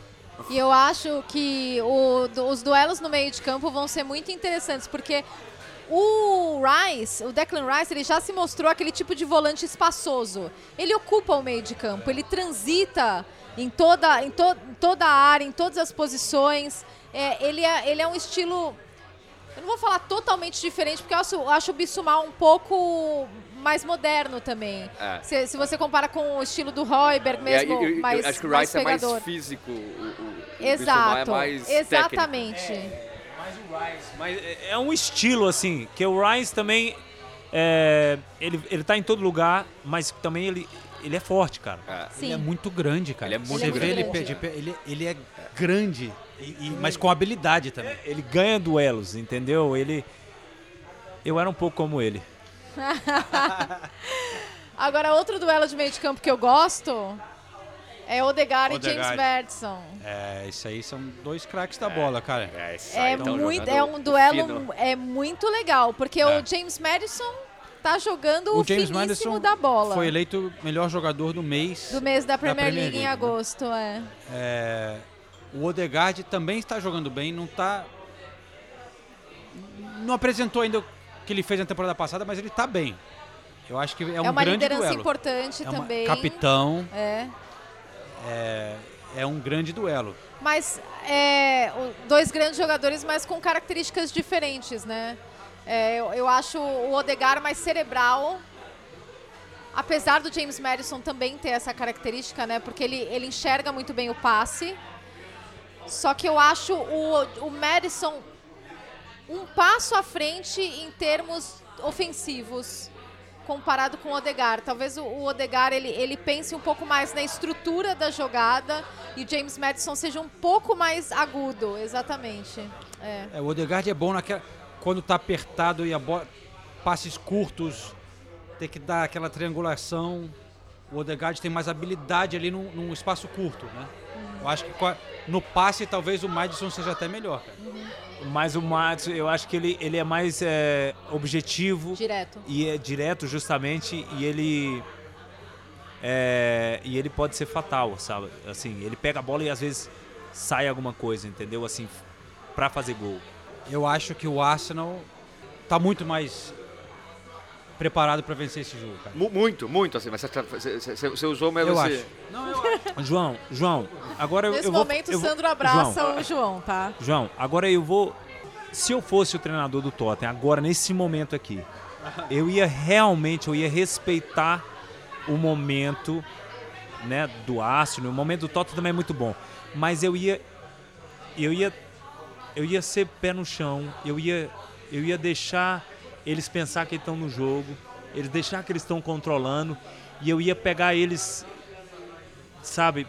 E eu acho que o- os duelos no meio de campo vão ser muito interessantes, porque o Rice, o Declan Rice, ele já se mostrou aquele tipo de volante espaçoso. Ele ocupa o meio de campo, ele transita em toda, em to- toda a área, em todas as posições. É, ele, é, ele é um estilo. Eu não vou falar totalmente diferente, porque eu acho, eu acho o Bissouma um pouco mais moderno também. É. Se, se você compara com o estilo do Royberg mesmo, É, eu- eu- eu mais, acho que o mais Rice é mais físico. O, o, o Exato, é mais exatamente. Mas é- é um estilo, assim, que o Rice também. É, ele, ele tá em todo lugar, mas também ele, ele é forte, cara. É. Ele é muito grande, cara. Ele é muito Você vê grande. ele, pé de pé, ele, ele é grande, e- e- mas com habilidade também. Ele ganha duelos, entendeu? Ele. Eu era um pouco como ele. Agora, outro duelo de meio de campo que eu gosto é Odegaard, e James Odegaard. Madison. É, isso aí são dois craques da bola, cara. É, É, tão muito, é um duelo é muito legal, porque É. o James Madison tá jogando o, O James Madison da bola. foi eleito melhor jogador do mês. do mês da Premier, Premier League em League, né? agosto, é. É, o Odegaard também está jogando bem, não tá. Não apresentou ainda o que ele fez na temporada passada, mas ele está bem. Eu acho que é um É uma grande liderança duelo. importante É uma- também. capitão, É. é, é um grande duelo. Mas é, dois grandes jogadores, mas com características diferentes, né? É, eu, eu acho o Odegaard mais cerebral, apesar do James Madison também ter essa característica, né? Porque ele, ele enxerga muito bem o passe. Só que eu acho o, o Madison um passo à frente em termos ofensivos comparado com o Odegaard. Talvez o, o Odegaard ele, ele pense um pouco mais na estrutura da jogada e o James Madison seja um pouco mais agudo, exatamente. É. É, o Odegaard é bom naquela, quando tá apertado e a bola. Passes curtos, tem que dar aquela triangulação. O Odegaard tem mais habilidade ali num, num espaço curto, né? Eu acho que no passe talvez o Madison seja até melhor. cara. Mas o Matos, eu acho que ele, ele é mais é, objetivo Direto. e é direto justamente e ele é, e ele pode ser fatal, sabe? Assim, ele pega a bola e às vezes sai alguma coisa, entendeu? Assim, pra fazer gol. Eu acho que o Arsenal tá muito mais preparado para vencer esse jogo, cara. Mu- Muito, muito, assim, mas você, usou mesmo Eu esse... acho. Não, eu João, João, agora eu, Nesse eu vou momento, eu o vou- Sandro abraça João, o João, tá? João, agora eu vou. Se eu fosse o treinador do Tottenham, agora nesse momento aqui, eu ia realmente, eu ia respeitar o momento, né, do Arsenal. O momento do Tottenham também é muito bom, mas eu ia, eu ia, eu ia ser pé no chão. Eu ia, eu ia deixar eles pensar que estão no jogo, eles deixar que eles estão controlando e eu ia pegar eles, sabe?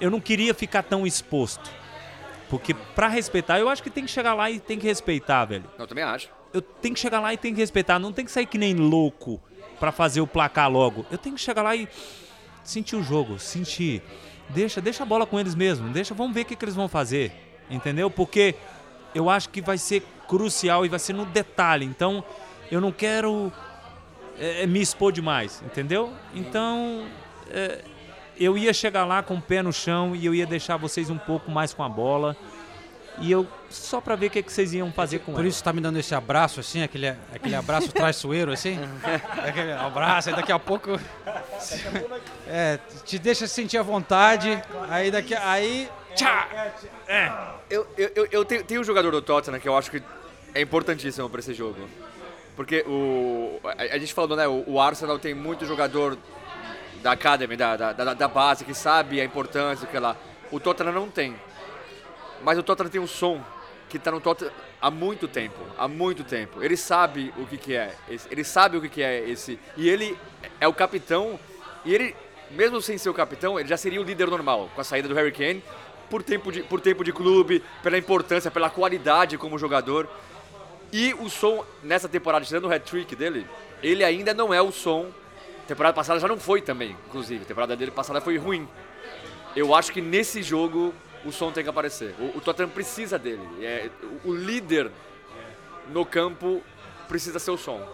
Eu não queria ficar tão exposto. Porque pra respeitar, eu acho que tem que chegar lá e tem que respeitar, velho. Eu também acho. Eu tenho que chegar lá e tem que respeitar, não tem que sair que nem louco pra fazer o placar logo. Eu tenho que chegar lá e sentir o jogo, sentir. Deixa, deixa a bola com eles mesmo, deixa, vamos ver o que, que eles vão fazer. Entendeu? Porque eu acho que vai ser crucial e vai ser no detalhe. Então, eu não quero é, me expor demais, entendeu? Então, é, eu ia chegar lá com o pé no chão e eu ia deixar vocês um pouco mais com a bola. E eu só pra ver o que, que vocês iam fazer com Por ela. isso tá me dando esse abraço, assim, aquele, aquele abraço traiçoeiro, assim. Aquele abraço, aí daqui a pouco. É, te deixa sentir a vontade. Aí daqui. Aí. Tchá! Eu, eu, eu, eu tenho, tenho um jogador do Tottenham que eu acho que é importantíssimo para esse jogo. Porque o, a, a gente falou, né? O, o Arsenal tem muito jogador da Academy, da, da, da, da base, que sabe a importância, que lá. O Tottenham não tem. Mas o Tottenham tem um som que está no Tottenham há muito tempo, há muito tempo. Ele sabe o que, que é, ele sabe o que, que é esse. E ele é o capitão, e ele, mesmo sem ser o capitão, ele já seria o líder normal, com a saída do Harry Kane, por tempo de, por tempo de clube, pela importância, pela qualidade como jogador. E o som, nessa temporada, tirando o hat-trick dele, ele ainda não é o som. Temporada passada já não foi também, inclusive. Temporada dele passada foi ruim. Eu acho que nesse jogo o som tem que aparecer. O, o Tottenham precisa dele. É, o líder no campo precisa ser o som.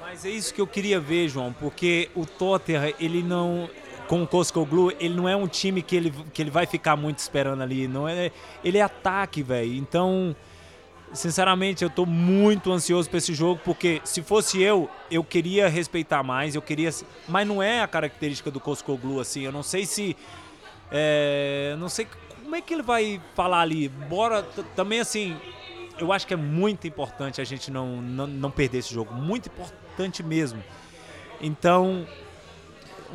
Mas é isso que eu queria ver, João, porque o Tottenham, ele não com o Koskoglu, ele não é um time que ele, que ele vai ficar muito esperando ali, não é, ele é ataque, velho. Então, sinceramente, eu tô muito ansioso para esse jogo, porque se fosse eu, eu queria respeitar mais, eu queria, mas não é a característica do Koskoglu assim. Eu não sei se é, não sei como é que ele vai falar ali. Bora também assim, eu acho que é muito importante a gente não, não, não perder esse jogo. Muito importante mesmo. Então,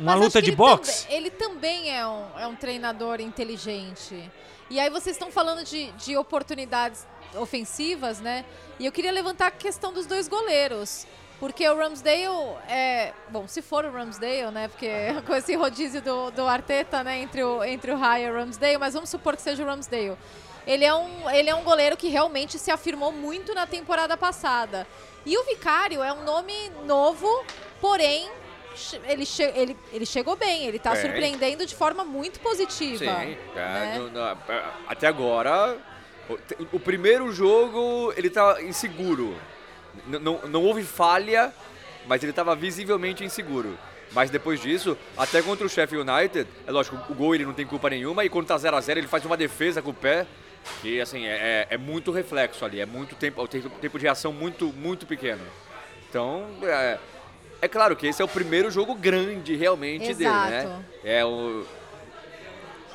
uma Mas luta de ele boxe. também- ele também é um, é um treinador inteligente. E aí vocês estão falando de, de oportunidades ofensivas, né? E eu queria levantar a questão dos dois goleiros. Porque o Ramsdale é. Bom, se for o Ramsdale, né? Porque com esse rodízio do, do Arteta, né? Entre o, entre o Raya e o Ramsdale, mas vamos supor que seja o Ramsdale. Ele é, um, ele é um goleiro que realmente se afirmou muito na temporada passada. E o Vicário é um nome novo, porém, ele, che- ele, ele chegou bem, ele tá Bem. surpreendendo de forma muito positiva. Sim, é, né? no- no- até agora, o, o primeiro jogo ele tá inseguro. N- não, não houve falha, mas ele estava visivelmente inseguro. Mas depois disso, até contra o Sheffield United, é lógico, o gol ele não tem culpa nenhuma, e quando tá 0x0 ele faz uma defesa com o pé, que assim, é, é- é muito reflexo ali, é muito tempo, o tempo tempo de reação muito, muito pequeno. Então, é, é claro que esse é o primeiro jogo grande realmente dele, né? Exato. É o,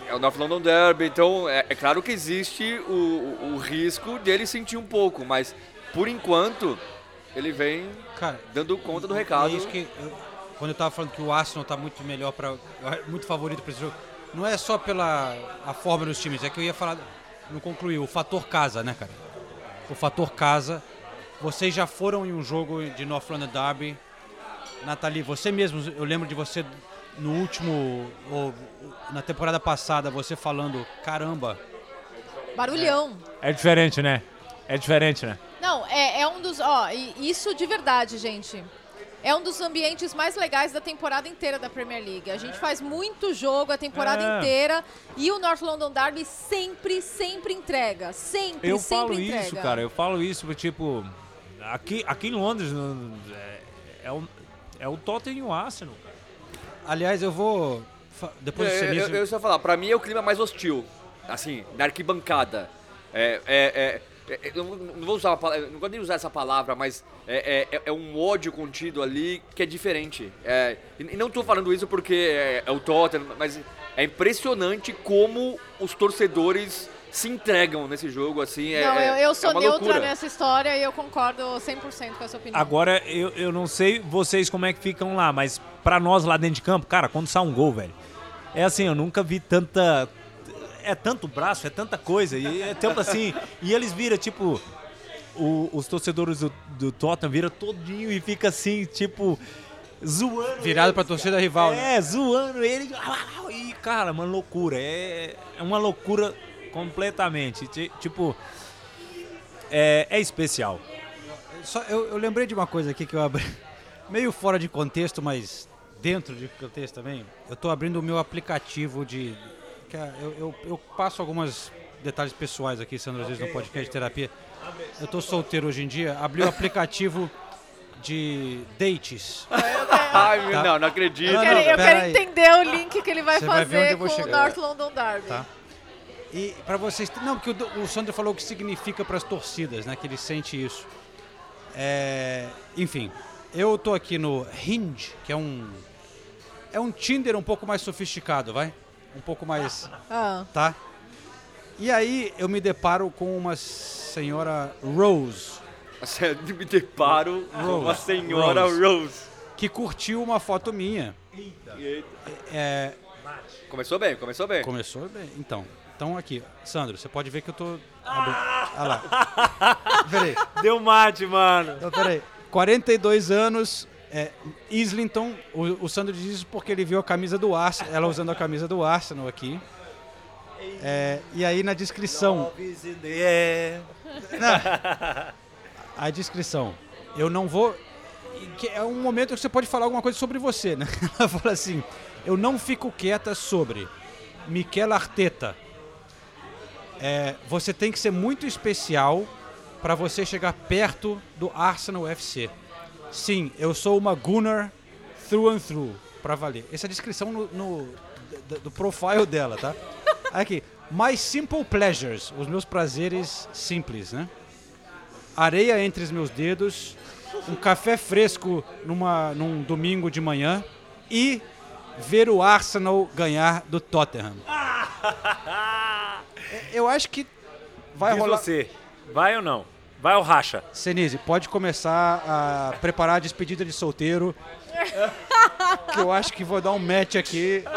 é o North London Derby, então é, é claro que existe o, o- o risco dele sentir um pouco, mas por enquanto ele vem Cara, dando conta do É recado. isso que eu- quando eu tava falando que o Arsenal tá muito melhor para muito favorito para esse jogo, não é só pela a forma dos times, é que eu ia falar, não concluí, o fator casa, né, cara? O fator casa. Vocês já foram em um jogo de North London Derby. Nathalie, você mesmo, eu lembro de você no último ou na temporada passada você falando, caramba, Barulhão. É diferente, né? É diferente, né? Não, é, é um dos. Ó, isso de verdade, gente. É um dos ambientes mais legais da temporada inteira da Premier League. A gente faz muito jogo a temporada É. inteira e o North London Derby sempre, sempre entrega. Sempre, Eu sempre falo entrega. isso, cara. Eu falo isso, tipo, aqui, aqui em Londres no- é, é o, é o Tottenham e o Arsenal, aliás, eu vou depois do É, eu, eu, eu só falar, pra mim é o clima mais hostil, assim, na arquibancada. É, é, é, é, eu não não vou usar, a pala- não vou nem usar essa palavra, mas é, é, é um ódio contido ali que é diferente. É, e não tô falando isso porque é, é o Tottenham, mas é impressionante como os torcedores se entregam nesse jogo, assim. É, Não, eu, é- eu é sou uma neutra loucura. nessa história e eu concordo 100% com essa opinião. Agora, eu, eu não sei vocês como é que ficam lá, mas pra nós lá dentro de campo, cara, quando sai um gol, velho, é assim, eu nunca vi tanta. É tanto braço, é tanta coisa, e é tempo assim. E eles viram, tipo. o- os torcedores do, do Tottenham viram todinho e fica assim, tipo, zoando. Virado ele, pra torcida rival, né? É, zoando ele. E, cara, uma loucura. É, é uma loucura completamente. Ti- Tipo, é, é especial. Só, eu, eu lembrei de uma coisa aqui que eu abri, meio fora de contexto, mas dentro de contexto também. Eu tô abrindo o meu aplicativo de. que é- eu, eu, eu passo alguns detalhes pessoais aqui, Sandro, às vezes no podcast de terapia. Eu tô solteiro hoje em dia. Abri o aplicativo de dates. Ai, meu, Tá. não, não acredito. Eu Não, quero, eu quero entender o link que ele vai vai fazer vou com o. North London Derby. Tá. E para vocês, não, porque o, o Sandro falou o que significa para as torcidas, né? Que ele sente isso. É, enfim, eu tô aqui no Hinge, que é um é um Tinder um pouco mais sofisticado, vai? Um pouco mais, Ah. tá? E aí eu me deparo com uma senhora Rose, Você me deparo com uma Rose. senhora Rose. Rose. que curtiu uma foto minha. É, Começou bem, começou bem. Começou bem. Então, então aqui, Sandro, você pode ver que eu tô. Ah lá. Peraí. Deu mate, mano. Então, peraí. 42 anos, é, Islington. O, o Sandro diz isso porque ele viu a camisa do Arsenal, ela usando a camisa do Arsenal aqui. É, e aí na descrição, É. a descrição, eu não vou. que é um momento que você pode falar alguma coisa sobre você, né? Ela fala assim: eu não fico quieta sobre Miquel Arteta. É, você tem que ser muito especial para você chegar perto do Arsenal FC. Sim, eu sou uma Gunnar through and through, para valer. Essa é a descrição no, no- do, do profile dela, tá? Aqui, my simple pleasures, os meus prazeres simples, né? Areia entre os meus dedos, um café fresco numa, num domingo de manhã e ver o Arsenal ganhar do Tottenham. Eu acho que vai Diz rolar. você, vai ou não? Vai ou racha? Senise, pode começar a preparar a despedida de solteiro. que eu acho que vou dar um match aqui.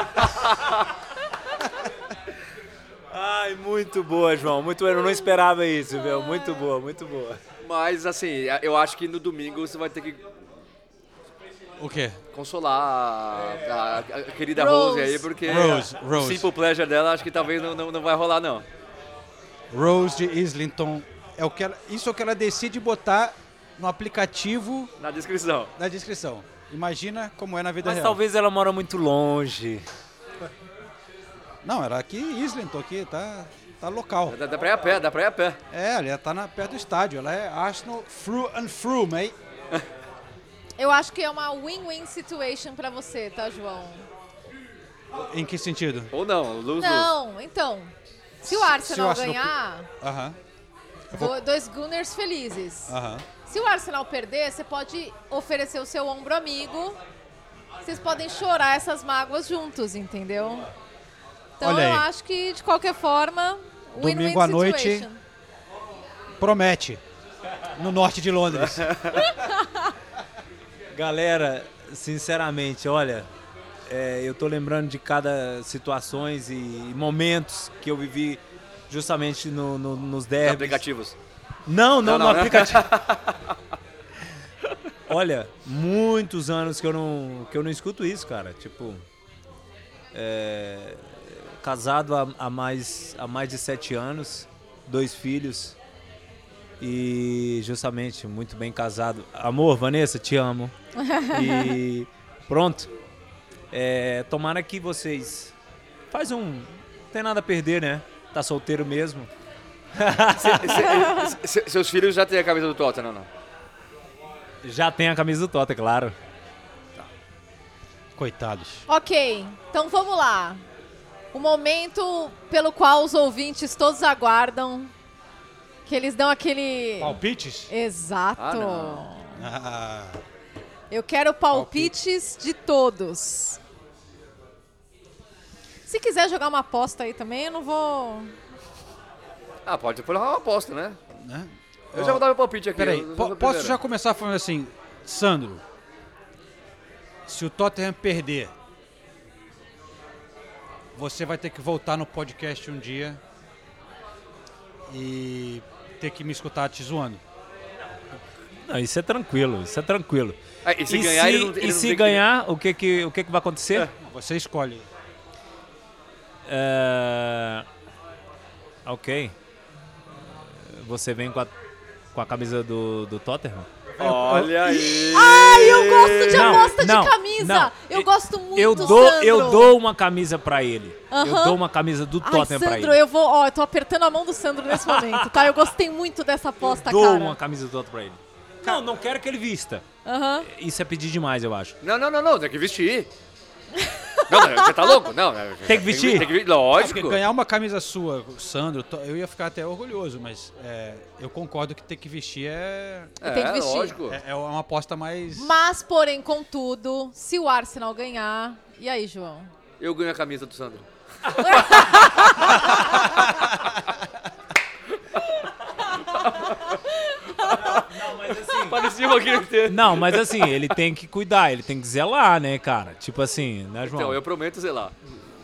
Ai, muito boa, João. Muito boa. Eu não esperava isso, meu. Muito boa, muito boa. Mas assim, eu acho que no domingo você vai ter que O quê? consolar a, a- a querida Rose. Rose aí, porque Rose, o Rose. simple pleasure dela acho que talvez não, não, não vai rolar, não. Rose de Islington. É o que ela, isso é o que ela decide botar no aplicativo Na descrição. da descrição. Imagina como é na vida Mas real. talvez ela mora muito longe. Não, era aqui em Islington, aqui, tá, tá local. Dá, dá pra ir a pé, dá pra ir a pé. É, ela tá na, perto do estádio. Ela é Arsenal through and through, mate. Eu acho que é uma win-win situation pra você, tá, João? Em que sentido? Ou não, lose, lose. Não, então. Se o Arsenal, Arsenal ganhar, Aham, do- dois Gunners felizes. aham. Se o Arsenal perder, você pode oferecer o seu ombro amigo. Vocês podem chorar essas mágoas juntos, entendeu? Então Olha eu aí. acho que, de qualquer forma, win-win Domingo à noite. situation. Promete. No norte de Londres. Galera, sinceramente, olha, é, eu tô lembrando de cada situações e momentos que eu vivi justamente no, no- nos Os derbys. aplicativos. Não, não, Não, no não, né? aplicativo. Olha, muitos anos que eu não, que eu não escuto isso, cara. Tipo, é, casado há, há mais, há mais de sete anos, dois filhos e justamente muito bem casado. Amor, Vanessa, te amo. E pronto. É, tomara que vocês faz um, não tem nada a perder, né? Tá solteiro mesmo. Se- se- seus filhos já têm a camisa do Tottenham, não? Já tem a camisa do Tota, claro. Coitados. Ok, então vamos lá. O momento pelo qual os ouvintes todos aguardam. Que eles dão aquele. Palpites? Exato. Ah. Ah, Eu quero palpites de todos. Se quiser jogar uma aposta aí também, eu não vou. Ah, pode pôr uma aposta, né? né? Eu Ó, já vou dar meu palpite aqui. Peraí, po- posso primeiro. já começar falando assim, Sandro, se o Tottenham perder, você vai ter que voltar no podcast um dia e ter que me escutar te zoando. Não, isso é tranquilo, isso é tranquilo. Ah, e se e ganhar, se, ele não- ele e se tem que- ganhar, o que que, o que que vai acontecer? Você escolhe. É... Ok. Você vem com a, com a camisa do, do Tottenham? Olha aí. Ai, eu gosto de Não, aposta não, de camisa. não. Eu gosto muito, Eu dou, Sandro. eu dou uma camisa pra ele. Eu Aham. dou uma camisa do Ai, Tottenham pra Sandro, ele. eu vou... Ó, eu tô apertando a mão do Sandro nesse momento, tá? Eu gostei muito dessa aposta, dou cara. uma camisa do Tottenham pra ele. Não, não quero que ele vista. Aham. Isso é pedir demais, eu acho. Não, não, não, não, tem que vestir. Não, não, você tá louco? Não, não, Tem que vestir? Tem que, Porque lógico. ganhar uma camisa sua, Sandro, eu ia ficar até orgulhoso, mas é, eu concordo que ter que vestir é, É, tem que vestir. lógico. é, é uma aposta mais. Mas, porém, contudo, se o Arsenal ganhar... E aí, João? Eu ganho a camisa do Sandro. Parecia inteiro. Não, mas assim, ele tem que cuidar, ele tem que zelar, né, cara? Tipo assim, né, João? Então, eu prometo, lá.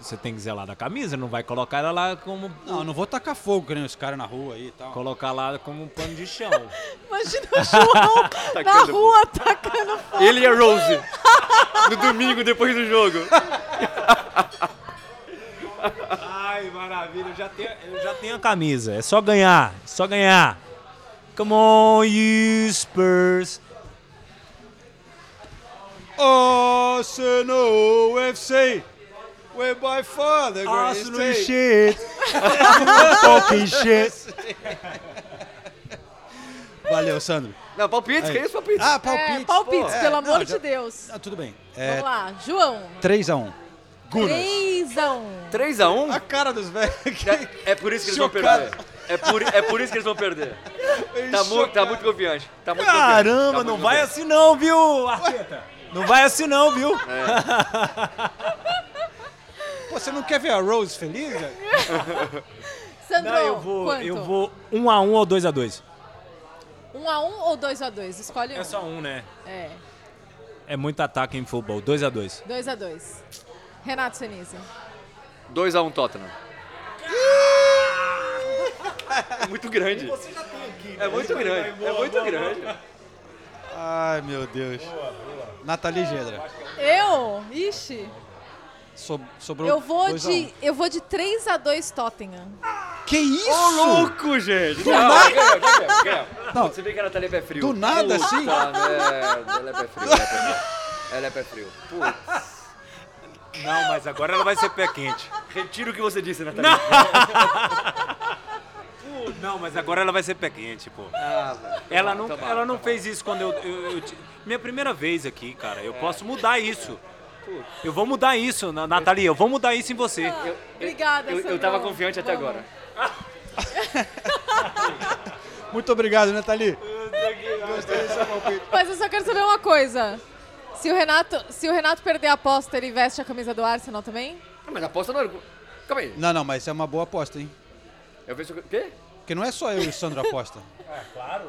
Você tem que zelar da camisa, não vai colocar ela lá como. Não, eu não vou tacar fogo que nem os caras na rua aí e tal. Colocar lá como um pano de chão. Imagina o João na Tacando rua tacando fogo. Ele e a Rose. No domingo, depois do jogo. Ai, maravilha, eu já tenho, eu já tenho a camisa. É só ganhar, é só ganhar. Come on, you Spurs. Arsenal FC, we're by far the greatest Arsenal team. shit. Fucking shit. Valeu, Sandro. Não, palpites, que Aí. isso, palpites? Ah, É, palpite. palpites, pô. pelo É, amor não, de já- Deus. Ah, tudo bem. Vamos É lá, João. 3x1. Gunas. 3x1. 3x1? A cara dos velhos. É, é por isso que eles vão Chocado. perder. É por, é por isso que eles vão perder. Tá muito, tá muito confiante. Tá muito confiante. Caramba, Tá não muito vai confiante. assim não, viu, Arteta? Não vai assim não, viu? Pô, você não quer ver a Rose feliz? velho? Sandro, Não, eu vou, quanto? eu vou 1 a 1 ou 2 a 2. 1x1 ou 2x2? Escolhe um. É só um, né? É, É muito ataque em futebol. 2 a 2. 2x2. Renato Senise. 2x1 Tottenham. É muito grande. É muito grande. É muito grande. Ai, meu Deus. Nathalie Gedra. Eu? Ixi. So- sobrou Eu vou dois a um. de, eu vou de 3x2 Tottenham. Que isso? Ô, louco, gente! Não, já ganhou, já ganhou, ganhou. Não. Você vê que ela tá ali é pé frio. Do nada, Puta assim? merda, é pé frio, ela é pé frio. Ela é pé frio. Putz. Não, mas agora ela vai ser pé quente. Retiro o que você disse, Nathalie. Não, mas agora ela vai ser pé quente, pô. Ah. Ela Tá não, bom, ela não fez isso quando eu, eu- eu Minha primeira vez aqui, cara. Eu posso mudar isso. Eu vou mudar isso, Na- Nathalie. Eu vou mudar isso em você. Obrigada, Eu, eu tava confiante até Vamos. agora. Muito obrigado, Nathalie. Mas eu só quero saber uma coisa. Se o Renato, se o Renato perder a aposta, ele veste a camisa do Arsenal também? Ah, Mas a aposta não era... Calma aí. Não, não, mas é uma boa aposta, hein? Eu vejo o quê? Porque não é só eu e o Sandro aposta. É, claro,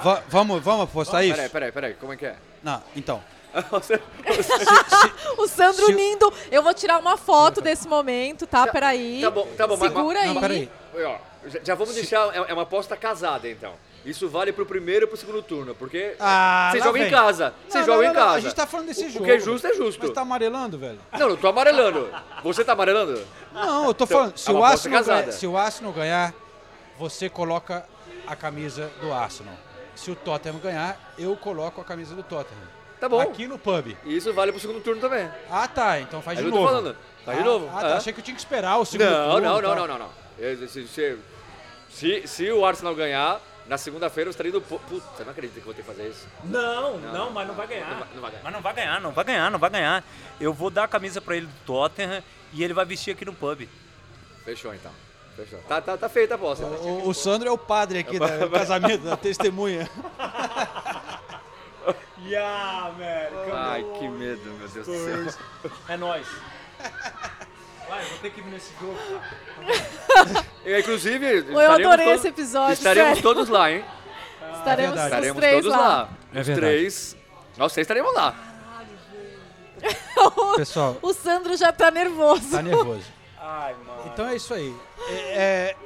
claro. vamos, vamos apostar isso? Peraí, peraí, peraí. Como é que é? Não, então. O Sandro Se- lindo. Eu vou tirar uma foto desse momento, tá? Peraí. Tá bom, tá bom, mas- Segura mas- aí. Não, já, já vamos deixar... É é uma aposta casada, então. Isso vale pro primeiro e pro segundo turno, porque Ah, você joga em vem. casa. Você Não, joga não, em não, não, casa. A gente tá falando desse O- jogo. O que é justo é justo. Mas tá amarelando, velho? Não, não tô amarelando. Você tá amarelando? Não, eu tô Então, falando. Se é o, Arsenal ganhar, se o Arsenal ganhar, você coloca a camisa do Arsenal. Se o Tottenham ganhar, eu coloco a camisa do Tottenham. Tá bom. Aqui no pub. Isso vale pro segundo turno também. Ah, tá. Então faz É de eu novo. tô falando. Faz de Ah, novo. Ah, tá. É. Achei que eu tinha que esperar o segundo Não, turno. não, não, tal. não, não, não. Eu- Se, se, se, se o Arsenal ganhar, na segunda-feira eu estarei no... Puta, eu não acredito que eu vou ter que fazer isso. Não, não, mas não vai ganhar. Não vai- não vai ganhar. Mas não vai ganhar, não vai ganhar, não vai ganhar. Eu vou dar a camisa pra ele do Tottenham e ele vai vestir aqui no pub. Fechou, então. Tá, tá, tá feita a aposta. O, o Sandro é o padre aqui do casamento, da testemunha. Yeah, man. Ai, que medo, meu Deus do céu. É nóis. Vai, vou ter que ir nesse jogo. Eu, inclusive, Eu estaremos adorei todos- esse episódio, Estaremos sério. todos lá, hein? Estaremos verdade. os Estaremos três todos lá. lá. É Os verdade. três. Nós três estaremos lá. Pessoal, O Sandro já tá nervoso. tá nervoso. Ai, mano. Então é isso aí. É, é,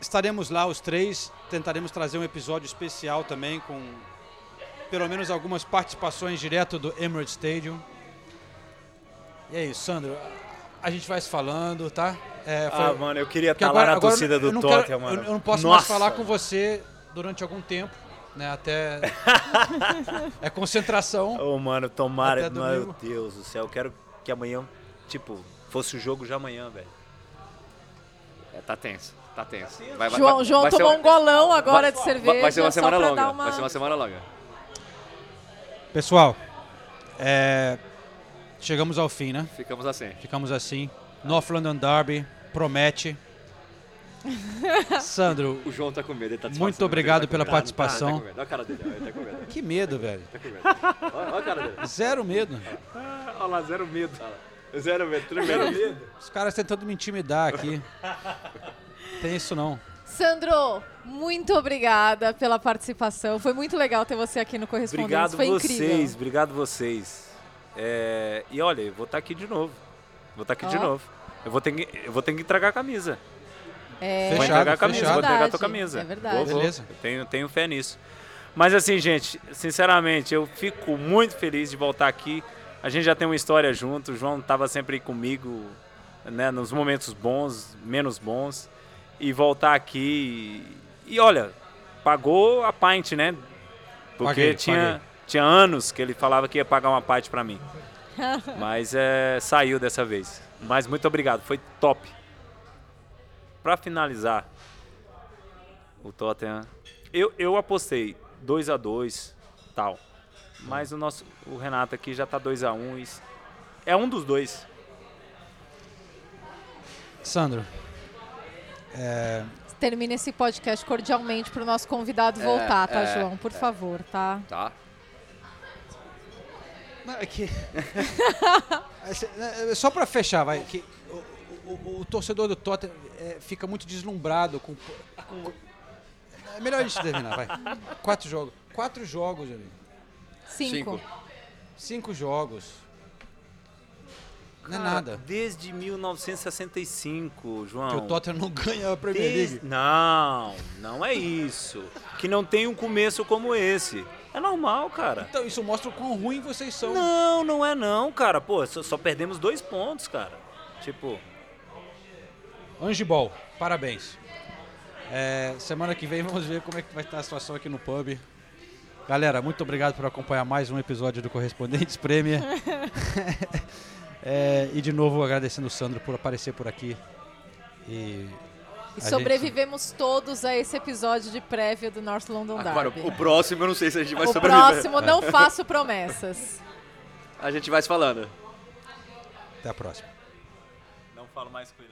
estaremos lá os três. Tentaremos trazer um episódio especial também com pelo menos algumas participações direto do Emirates Stadium. E é isso, Sandro. A gente vai se falando, tá? É, foi- Ah, mano, eu queria estar lá na agora torcida do quero- Tottenham, mano. Eu, eu não posso mais Nossa. falar com você durante algum tempo, né? Até. é concentração. Ô, mano, tomara. Meu. Deus do céu, eu quero que amanhã, tipo, fosse o jogo de amanhã, velho. É, tá tenso, tá tenso. Vai- vai- João, vai- João vai ser tomou um- golão agora vai- de cerveja. Vai ser uma semana longa. uma- Vai ser uma semana longa. Pessoal, é, chegamos ao fim, né? Ficamos assim. Ficamos assim. North London Derby promete. Sandro, O João tá com medo, ele tá Muito obrigado tá pela medo. participação. Tá com medo. Olha a cara dele, ele tá com medo. que medo, velho. Tá com medo. Olha, olha a cara dele. Zero medo. Olha lá, zero medo. Zero medo, tremendo medo. Os caras tentando me intimidar aqui. Tem isso não. Sandro, muito obrigada pela participação. Foi muito legal ter você aqui no Correspondentes. Obrigado Foi vocês, incrível. obrigado vocês. É, e olha, eu vou estar aqui de novo. Vou estar aqui de Ó. novo. Eu vou ter que, eu vou ter que entregar a camisa. É, vou entregar a camisa, fechado. vou entregar a tua camisa. é verdade. Vou, vou. Beleza. Eu tenho, tenho fé nisso. Mas assim, gente, sinceramente, eu fico muito feliz de voltar aqui. A gente já tem uma história junto. O João estava sempre comigo, né, nos momentos bons, menos bons. E voltar aqui. E, e olha, pagou a pint, né? Porque Paguei, tinha, paguei. tinha anos que ele falava que ia pagar uma pint para mim. Mas é, saiu dessa vez. Mas muito obrigado, foi top. Para finalizar, o Tottenham, eu, eu apostei 2 a 2 tal. Mas o nosso o Renato aqui já tá 2 a 1 e é um dos dois. Sandro, Termina esse podcast cordialmente para o nosso convidado voltar, tá, é, João? Por favor, tá? Tá. Não, é que- É, Só pra fechar, vai. Que o, o- o torcedor do Tottenham é, fica muito deslumbrado com, com- É melhor a gente terminar, vai. Quatro jogos. Quatro jogos, amigo. Cinco. Cinco. Cinco jogos. Não é Cara, nada. Desde 1965, João. Que o Tottenham não ganha a Premier Desde- League. Não, não é isso. Que não tem um começo como esse. É normal, cara. Então, isso mostra o quão ruim vocês são. Não, não é não, cara. Pô, só, só perdemos dois pontos, cara. Tipo, Angibol, parabéns. É, semana que vem vamos ver como é que vai estar a situação aqui no pub. Galera, muito obrigado por acompanhar mais um episódio do Correspondentes Premier. É, e de novo agradecendo o Sandro por aparecer por aqui. E, E a gente- sobrevivemos todos a esse episódio de prévia do North London Agora, Derby. o próximo eu não sei se a gente vai O sobreviver. próximo, não faço promessas. A gente vai se falando. Até a próxima. não falo mais com